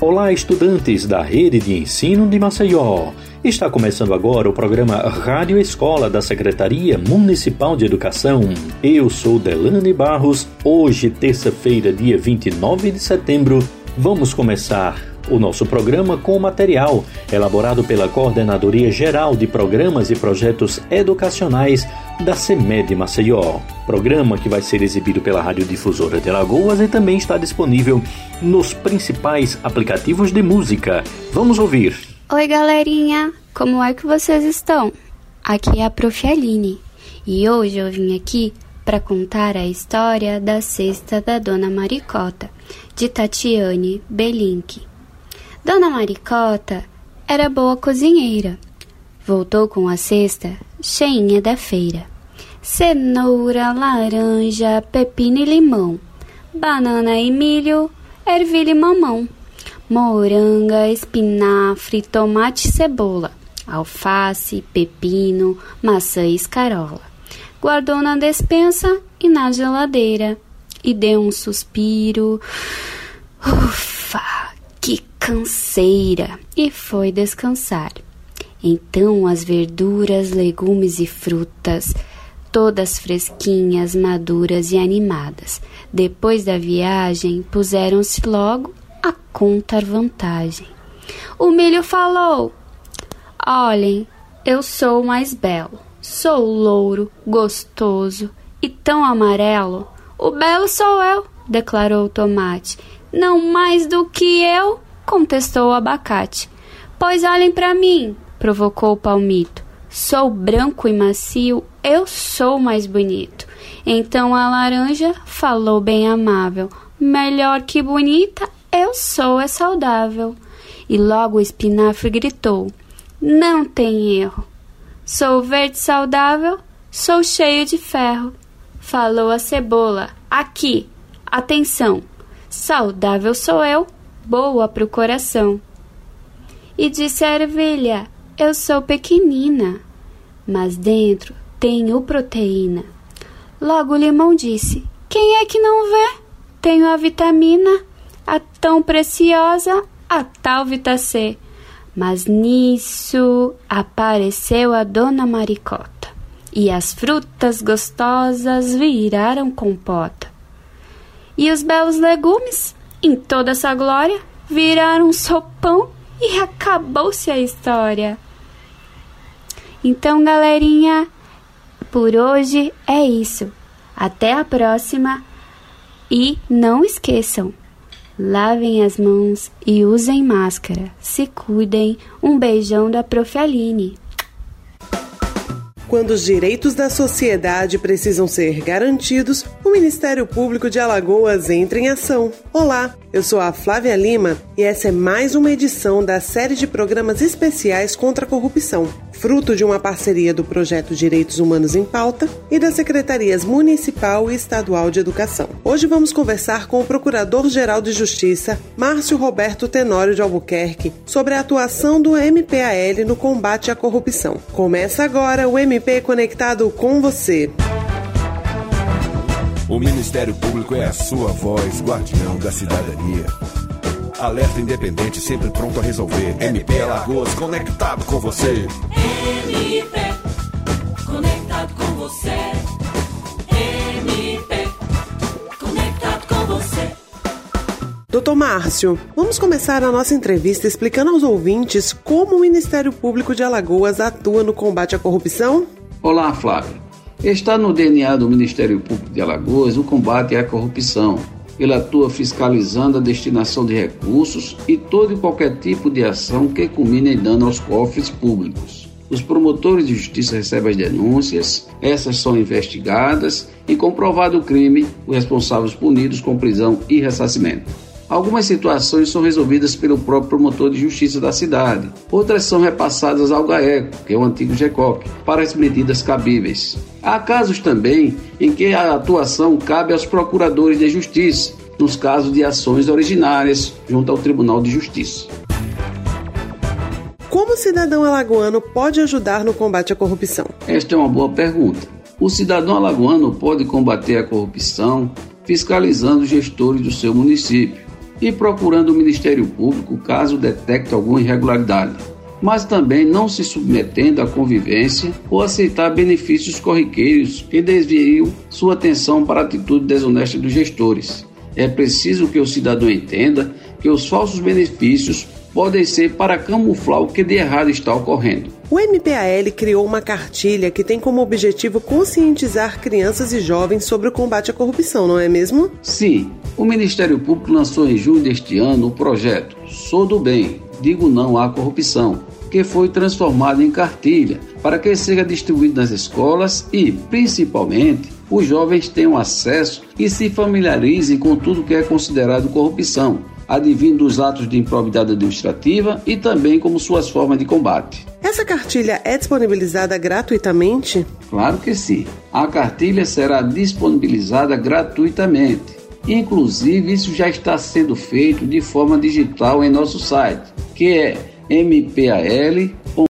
Olá, estudantes da Rede de Ensino de Maceió. Está começando agora o programa Rádio Escola da Secretaria Municipal de Educação. Eu sou Delane Barros. Hoje, terça-feira, dia 29 de setembro, vamos começar o nosso programa com material elaborado pela Coordenadoria Geral de Programas e Projetos Educacionais da CEMED Maceió. Programa que vai ser exibido pela Radiodifusora de Alagoas e também está disponível nos principais aplicativos de música. Vamos ouvir. Oi, galerinha! Como é que vocês estão? Aqui é a Prof. Aline e hoje eu vim aqui para contar a história da cesta da Dona Maricota, de Tatiane Belink. Dona Maricota era boa cozinheira. Voltou com a cesta cheinha da feira. Cenoura, laranja, pepino e limão. Banana e milho, ervilha e mamão. Moranga, espinafre, tomate e cebola. Alface, pepino, maçã e escarola. Guardou na despensa e na geladeira. E deu um suspiro. Ufa! Que canseira! E foi descansar. Então as verduras, legumes e frutas, todas fresquinhas, maduras e animadas, depois da viagem, puseram-se logo a contar vantagem. O milho falou: Olhem, eu sou o mais belo, sou louro, gostoso e tão amarelo. O belo sou eu, declarou o tomate não mais do que eu, contestou o abacate. Pois olhem para mim, provocou o palmito. Sou branco e macio, eu sou mais bonito. Então a laranja falou bem amável: Melhor que bonita, eu sou é saudável. E logo o espinafre gritou: Não tem erro. Sou verde saudável, sou cheio de ferro. Falou a cebola: Aqui, atenção, Saudável sou eu, boa pro coração. E disse a ervilha: Eu sou pequenina, mas dentro tenho proteína. Logo o limão disse: Quem é que não vê? Tenho a vitamina, a tão preciosa, a tal Vitacê. Mas nisso apareceu a dona Maricota, e as frutas gostosas viraram compota. E os belos legumes, em toda essa glória, viraram sopão e acabou-se a história. Então, galerinha, por hoje é isso. Até a próxima e não esqueçam, lavem as mãos e usem máscara. Se cuidem. Um beijão da Prof. Aline. Quando os direitos da sociedade precisam ser garantidos, o Ministério Público de Alagoas entra em ação. Olá, eu sou a Flávia Lima e essa é mais uma edição da série de programas especiais contra a corrupção, fruto de uma parceria do projeto Direitos Humanos em Pauta e das Secretarias Municipal e Estadual de Educação. Hoje vamos conversar com o Procurador-Geral de Justiça, Márcio Roberto Tenório de Albuquerque, sobre a atuação do MPAL no combate à corrupção. Começa agora o MP Conectado com você. O Ministério Público é a sua voz, guardião da cidadania. Alerta independente, sempre pronto a resolver. MP Alagoas, conectado com você. MP, conectado com você. MP, conectado com você. Doutor Márcio, vamos começar a nossa entrevista explicando aos ouvintes como o Ministério Público de Alagoas atua no combate à corrupção? Olá, Flávio. Está no DNA do Ministério Público de Alagoas o combate à corrupção. Ele atua fiscalizando a destinação de recursos e todo e qualquer tipo de ação que culmine em dano aos cofres públicos. Os promotores de justiça recebem as denúncias, essas são investigadas e, comprovado o crime, os responsáveis punidos com prisão e ressarcimento. Algumas situações são resolvidas pelo próprio promotor de justiça da cidade, outras são repassadas ao GAECO, que é o antigo GECOC, para as medidas cabíveis. Há casos também em que a atuação cabe aos procuradores de justiça, nos casos de ações originárias junto ao Tribunal de Justiça. Como o cidadão alagoano pode ajudar no combate à corrupção? Esta é uma boa pergunta. O cidadão alagoano pode combater a corrupção fiscalizando os gestores do seu município e procurando o Ministério Público caso detecte alguma irregularidade, mas também não se submetendo à convivência ou aceitar benefícios corriqueiros que desviam sua atenção para a atitude desonesta dos gestores. É preciso que o cidadão entenda que os falsos benefícios podem ser para camuflar o que de errado está ocorrendo. O MPAL criou uma cartilha que tem como objetivo conscientizar crianças e jovens sobre o combate à corrupção, não é mesmo? Sim, o Ministério Público lançou em julho deste ano o projeto Sou do Bem, Digo Não à Corrupção, que foi transformado em cartilha para que seja distribuído nas escolas e, principalmente, os jovens tenham acesso e se familiarizem com tudo que é considerado corrupção, advindo dos atos de improbidade administrativa e também como suas formas de combate. Essa cartilha é disponibilizada gratuitamente? Claro que sim. A cartilha será disponibilizada gratuitamente. Inclusive, isso já está sendo feito de forma digital em nosso site, que é mpal.com,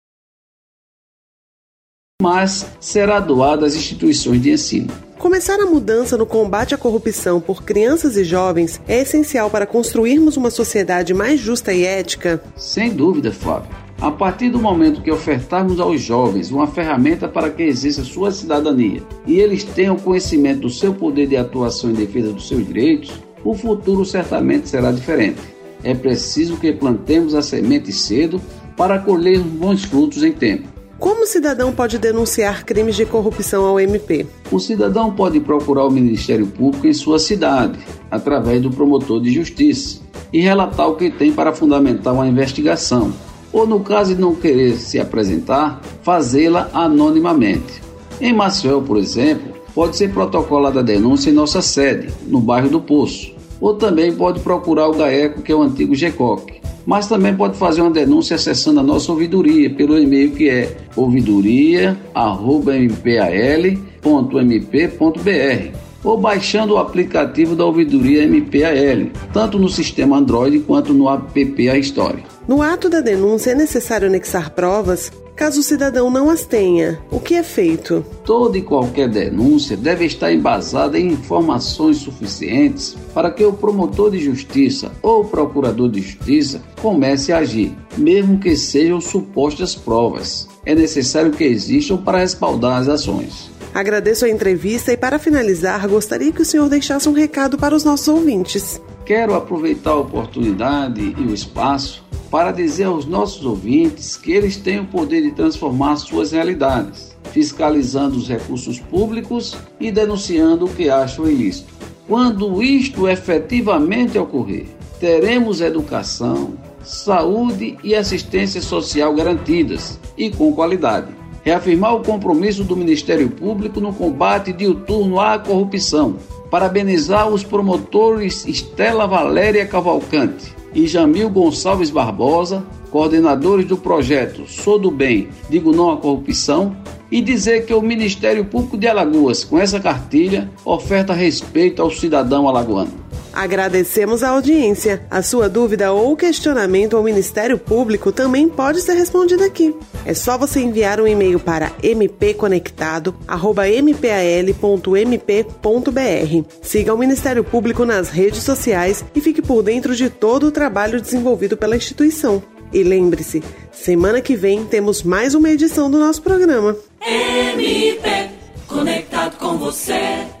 mas será doada às instituições de ensino. Começar a mudança no combate à corrupção por crianças e jovens é essencial para construirmos uma sociedade mais justa e ética? Sem dúvida, Fábio. A partir do momento que ofertarmos aos jovens uma ferramenta para que exerça sua cidadania e eles tenham conhecimento do seu poder de atuação em defesa dos seus direitos, o futuro certamente será diferente. É preciso que plantemos a semente cedo para colhermos bons frutos em tempo. Como o cidadão pode denunciar crimes de corrupção ao MP? O cidadão pode procurar o Ministério Público em sua cidade, através do promotor de justiça, e relatar o que tem para fundamentar uma investigação, ou no caso de não querer se apresentar, fazê-la anonimamente. Em Maceió, por exemplo, pode ser protocolada a denúncia em nossa sede, no bairro do Poço, ou também pode procurar o GAECO, que é o antigo GECOC mas também pode fazer uma denúncia acessando a nossa ouvidoria pelo e-mail que é ouvidoria@mpal.mp.br ou baixando o aplicativo da ouvidoria MPAL, tanto no sistema Android quanto no app A História. No ato da denúncia é necessário anexar provas Caso o cidadão não as tenha, o que é feito? Toda e qualquer denúncia deve estar embasada em informações suficientes para que o promotor de justiça ou procurador de justiça comece a agir, mesmo que sejam supostas provas. É necessário que existam para respaldar as ações. Agradeço a entrevista e, para finalizar, gostaria que o senhor deixasse um recado para os nossos ouvintes. Quero aproveitar a oportunidade e o espaço para dizer aos nossos ouvintes que eles têm o poder de transformar suas realidades, fiscalizando os recursos públicos e denunciando o que acham ilícito. Quando isto efetivamente ocorrer, teremos educação, saúde e assistência social garantidas e com qualidade. Reafirmar o compromisso do Ministério Público no combate diuturno à corrupção. Parabenizar os promotores Estela Valéria Cavalcante, e Jamil Gonçalves Barbosa, coordenadores do projeto Sou do Bem, Digo Não à Corrupção, e dizer que o Ministério Público de Alagoas, com essa cartilha, oferta respeito ao cidadão alagoano. Agradecemos a audiência. A sua dúvida ou questionamento ao Ministério Público também pode ser respondido aqui. É só você enviar um e-mail para mpconectado@mpal.mp.br. Siga o Ministério Público nas redes sociais e fique por dentro de todo o trabalho desenvolvido pela instituição. E lembre-se, semana que vem temos mais uma edição do nosso programa. MP conectado com você.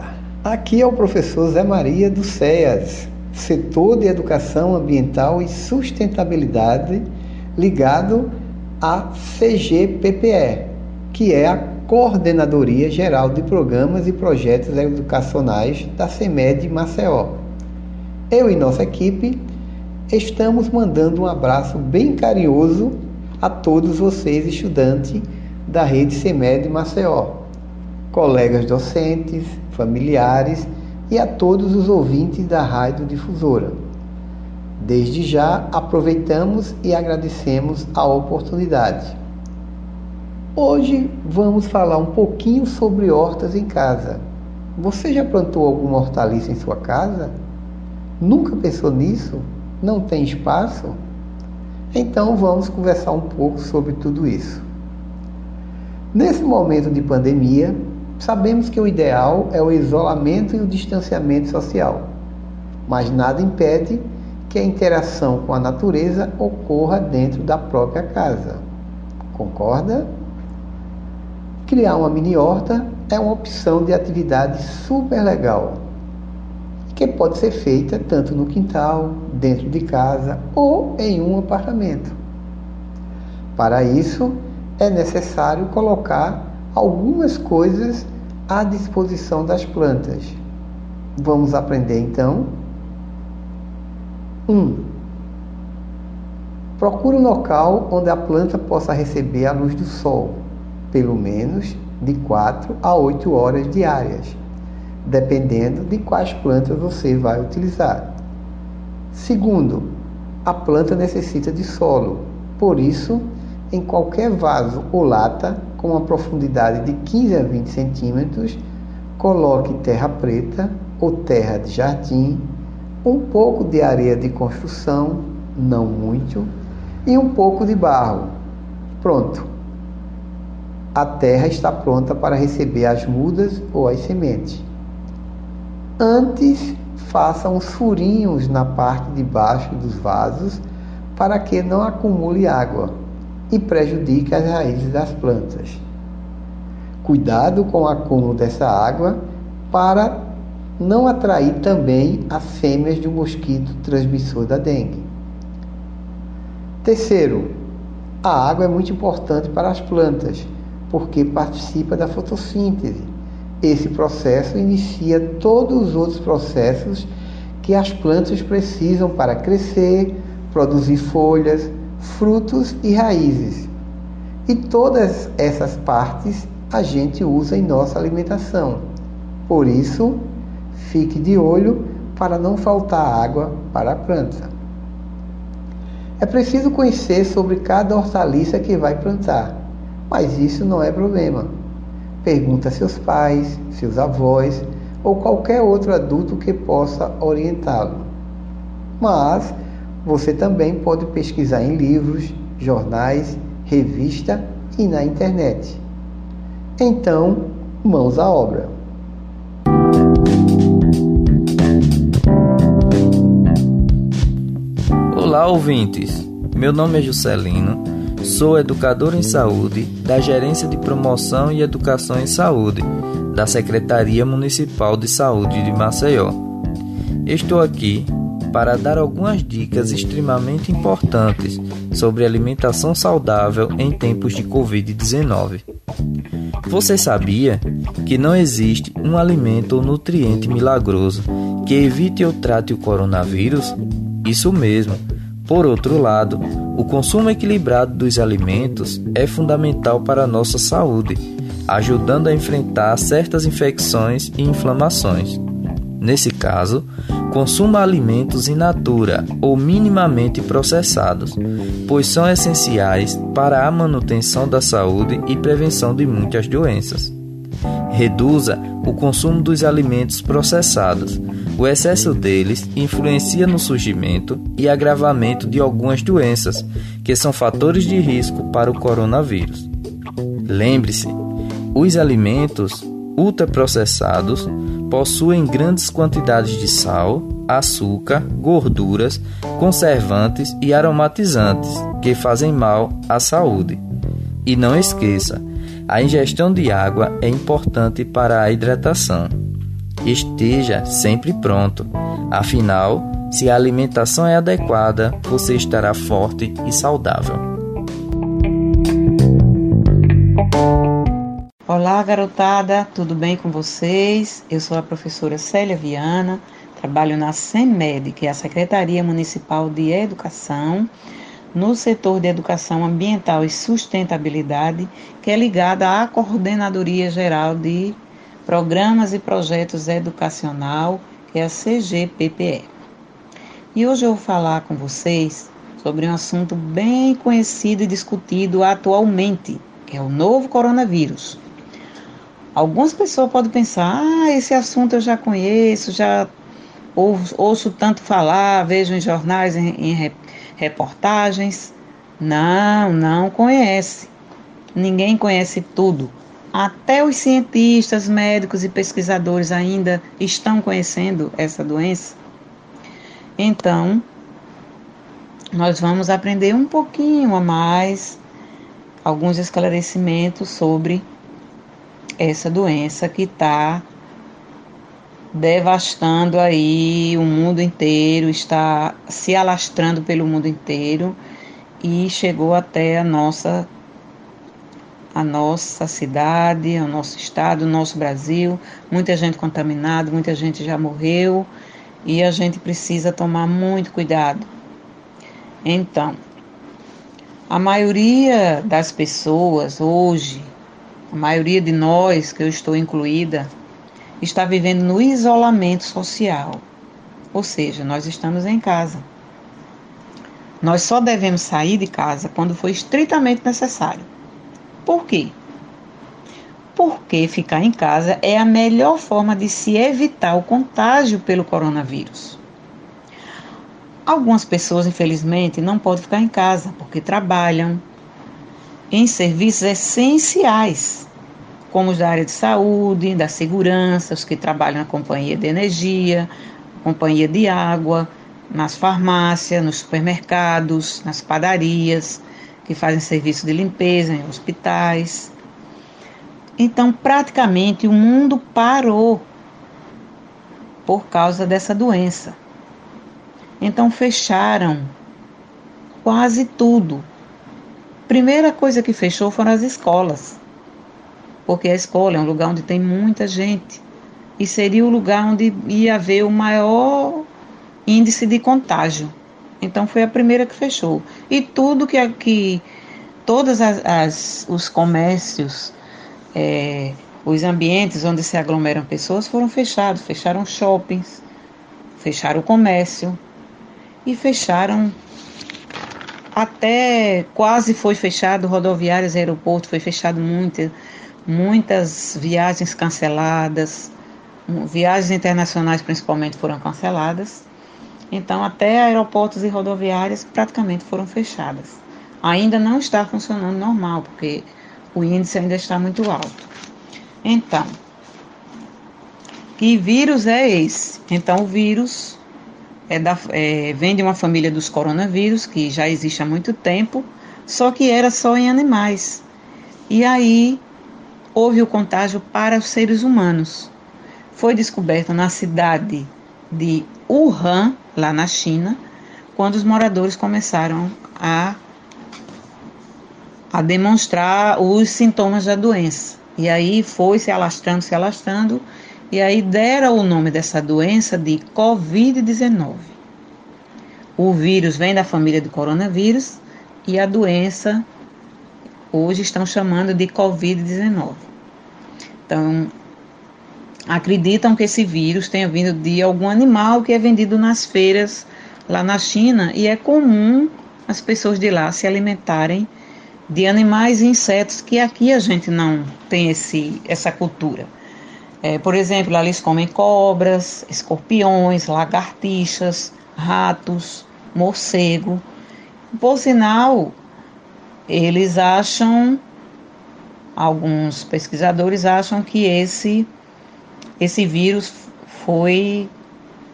Aqui é o professor Zé Maria do CEAS, setor de educação ambiental e sustentabilidade ligado à CGPPE, que é a Coordenadoria Geral de Programas e Projetos Educacionais da CEMED Maceió. Eu e nossa equipe estamos mandando um abraço bem carinhoso a todos vocês, estudantes da rede CEMED Maceió colegas docentes, familiares e a todos os ouvintes da Rádio Difusora. Desde já aproveitamos e agradecemos a oportunidade. Hoje vamos falar um pouquinho sobre hortas em casa. Você já plantou alguma hortaliça em sua casa? Nunca pensou nisso? Não tem espaço? Então vamos conversar um pouco sobre tudo isso. Nesse momento de pandemia, sabemos que o ideal é o isolamento e o distanciamento social, mas nada impede que a interação com a natureza ocorra dentro da própria casa. Concorda? Criar uma mini horta é uma opção de atividade super legal, que pode ser feita tanto no quintal, dentro de casa ou em um apartamento. Para isso, é necessário colocar algumas coisas à disposição das plantas. Vamos aprender então? 1. Um, procure um local onde a planta possa receber a luz do sol pelo menos de 4 a 8 horas diárias, dependendo de quais plantas você vai utilizar. Segundo, a planta necessita de solo, por isso, em qualquer vaso ou lata com uma profundidade de 15 a 20 centímetros, coloque terra preta ou terra de jardim, um pouco de areia de construção, não muito, e um pouco de barro. Pronto! a terra está pronta para receber as mudas ou as sementes. Antes, faça uns furinhos na parte de baixo dos vasos para que não acumule água e prejudique as raízes das plantas. Cuidado com o acúmulo dessa água para não atrair também as fêmeas do mosquito transmissor da dengue. Terceiro, a água é muito importante para as plantas porque participa da fotossíntese. Esse processo inicia todos os outros processos que as plantas precisam para crescer, produzir folhas, frutos e raízes. E todas essas partes a gente usa em nossa alimentação. Por isso, fique de olho para não faltar água para a planta. É preciso conhecer sobre cada hortaliça que vai plantar mas isso não é problema. Pergunta a seus pais, seus avós ou qualquer outro adulto que possa orientá-lo. Mas você também pode pesquisar em livros, jornais, revista e na internet. Então, mãos à obra. Olá, ouvintes. Meu nome é Juscelino Sou educador em saúde da Gerência de Promoção e Educação em Saúde da Secretaria Municipal de Saúde de Maceió. Estou aqui para dar algumas dicas extremamente importantes sobre alimentação saudável em tempos de Covid-19. Você sabia que não existe um alimento ou nutriente milagroso que evite ou trate o coronavírus? Isso mesmo. Por outro lado, o consumo equilibrado dos alimentos é fundamental para a nossa saúde, ajudando a enfrentar certas infecções e inflamações. Nesse caso, consuma alimentos in natura ou minimamente processados, pois são essenciais para a manutenção da saúde e prevenção de muitas doenças. Reduza o consumo dos alimentos processados. O excesso deles influencia no surgimento e agravamento de algumas doenças, que são fatores de risco para o coronavírus. Lembre-se, os alimentos ultraprocessados possuem grandes quantidades de sal, açúcar, gorduras, conservantes e aromatizantes que fazem mal à saúde. E não esqueça, a ingestão de água é importante para a hidratação. Esteja sempre pronto, afinal, se a alimentação é adequada, você estará forte e saudável. Olá, garotada, tudo bem com vocês? Eu sou a professora Célia Viana, trabalho na SEMED, que é a Secretaria Municipal de Educação no setor de educação ambiental e sustentabilidade, que é ligada à Coordenadoria Geral de Programas e Projetos Educacional, que é a CGPPE. E hoje eu vou falar com vocês sobre um assunto bem conhecido e discutido atualmente, que é o novo coronavírus. Algumas pessoas podem pensar: ah, esse assunto eu já conheço, já ouço, ouço tanto falar, vejo em jornais, em, em reportagens. Não, não conhece. Ninguém conhece tudo. Até os cientistas, médicos e pesquisadores ainda estão conhecendo essa doença. Então, nós vamos aprender um pouquinho a mais, alguns esclarecimentos sobre essa doença que está devastando aí o mundo inteiro, está se alastrando pelo mundo inteiro e chegou até a nossa a nossa cidade, o nosso estado, o nosso Brasil, muita gente contaminada, muita gente já morreu e a gente precisa tomar muito cuidado. Então, a maioria das pessoas hoje, a maioria de nós, que eu estou incluída, está vivendo no isolamento social. Ou seja, nós estamos em casa. Nós só devemos sair de casa quando for estritamente necessário. Por quê? Porque ficar em casa é a melhor forma de se evitar o contágio pelo coronavírus. Algumas pessoas, infelizmente, não podem ficar em casa porque trabalham em serviços essenciais, como os da área de saúde, da segurança, os que trabalham na companhia de energia, companhia de água, nas farmácias, nos supermercados, nas padarias, que fazem serviço de limpeza em hospitais. Então, praticamente o mundo parou por causa dessa doença. Então, fecharam quase tudo. Primeira coisa que fechou foram as escolas, porque a escola é um lugar onde tem muita gente e seria o lugar onde ia haver o maior índice de contágio. Então foi a primeira que fechou. E tudo que aqui, todos as, as, os comércios, é, os ambientes onde se aglomeram pessoas foram fechados. Fecharam shoppings, fecharam o comércio e fecharam até quase foi fechado rodoviários, aeroporto, foi fechado muitas, muitas viagens canceladas, viagens internacionais principalmente foram canceladas. Então, até aeroportos e rodoviárias praticamente foram fechadas. Ainda não está funcionando normal, porque o índice ainda está muito alto. Então, que vírus é esse? Então, o vírus é da, é, vem de uma família dos coronavírus, que já existe há muito tempo, só que era só em animais. E aí houve o contágio para os seres humanos. Foi descoberto na cidade de Wuhan, lá na China, quando os moradores começaram a, a demonstrar os sintomas da doença. E aí foi se alastrando, se alastrando, e aí deram o nome dessa doença de Covid-19. O vírus vem da família do coronavírus e a doença hoje estão chamando de Covid-19. Então, acreditam que esse vírus tenha vindo de algum animal que é vendido nas feiras lá na China e é comum as pessoas de lá se alimentarem de animais e insetos que aqui a gente não tem esse, essa cultura. É, por exemplo, lá eles comem cobras, escorpiões, lagartixas, ratos, morcego. Por sinal, eles acham, alguns pesquisadores acham que esse esse vírus foi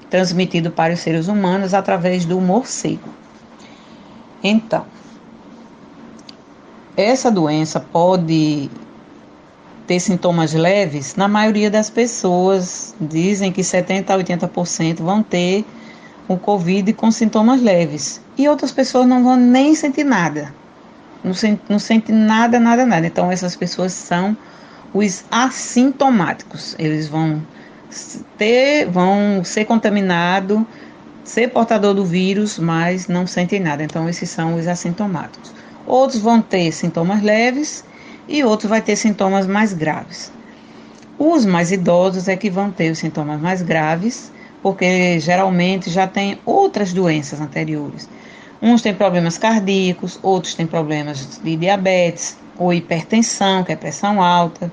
transmitido para os seres humanos através do morcego. Então, essa doença pode ter sintomas leves, na maioria das pessoas dizem que 70 a 80% vão ter o Covid com sintomas leves. E outras pessoas não vão nem sentir nada. Não, sente, não sente nada, nada, nada. Então essas pessoas são os assintomáticos. Eles vão ter, vão ser contaminados, ser portador do vírus, mas não sentem nada. Então, esses são os assintomáticos. Outros vão ter sintomas leves e outros vai ter sintomas mais graves. Os mais idosos é que vão ter os sintomas mais graves, porque geralmente já tem outras doenças anteriores. Uns têm problemas cardíacos, outros têm problemas de diabetes, ou hipertensão, que é pressão alta,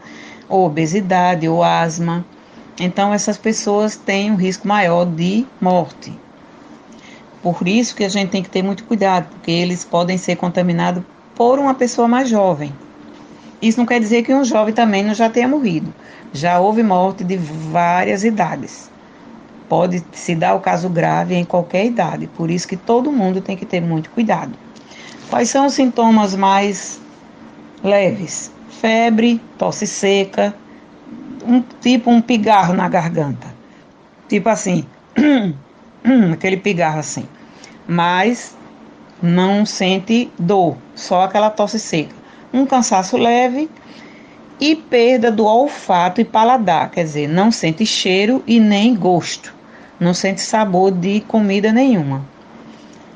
ou obesidade, ou asma. Então, essas pessoas têm um risco maior de morte. Por isso que a gente tem que ter muito cuidado, porque eles podem ser contaminados por uma pessoa mais jovem. Isso não quer dizer que um jovem também não já tenha morrido. Já houve morte de várias idades. Pode se dar o caso grave em qualquer idade, por isso que todo mundo tem que ter muito cuidado. Quais são os sintomas mais leves? Febre, tosse seca, um tipo um pigarro na garganta. Tipo assim, aquele pigarro assim. Mas não sente dor, só aquela tosse seca. Um cansaço leve e perda do olfato e paladar, quer dizer, não sente cheiro e nem gosto, não sente sabor de comida nenhuma.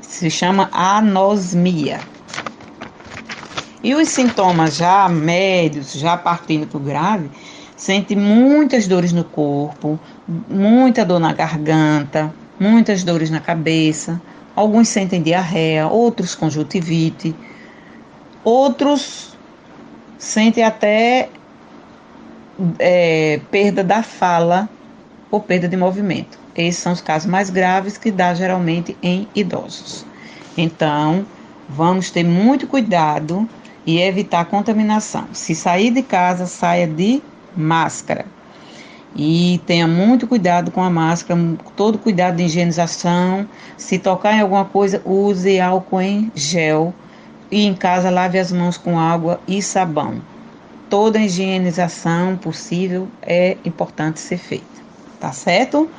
Se chama anosmia. E os sintomas já médios, já partindo para o grave, sente muitas dores no corpo, muita dor na garganta, muitas dores na cabeça. Alguns sentem diarreia, outros conjuntivite, outros sentem até é, perda da fala ou perda de movimento. Esses são os casos mais graves que dá geralmente em idosos. Então, vamos ter muito cuidado e evitar contaminação. Se sair de casa, saia de máscara. E tenha muito cuidado com a máscara, todo cuidado de higienização. Se tocar em alguma coisa, use álcool em gel. E em casa, lave as mãos com água e sabão. Toda higienização possível é importante ser feita. Tá certo?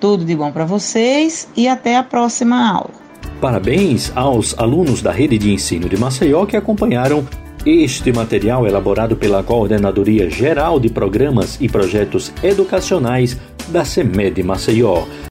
Tudo de bom para vocês e até a próxima aula. Parabéns aos alunos da Rede de Ensino de Maceió que acompanharam este material elaborado pela Coordenadoria Geral de Programas e Projetos Educacionais da CEMED Maceió.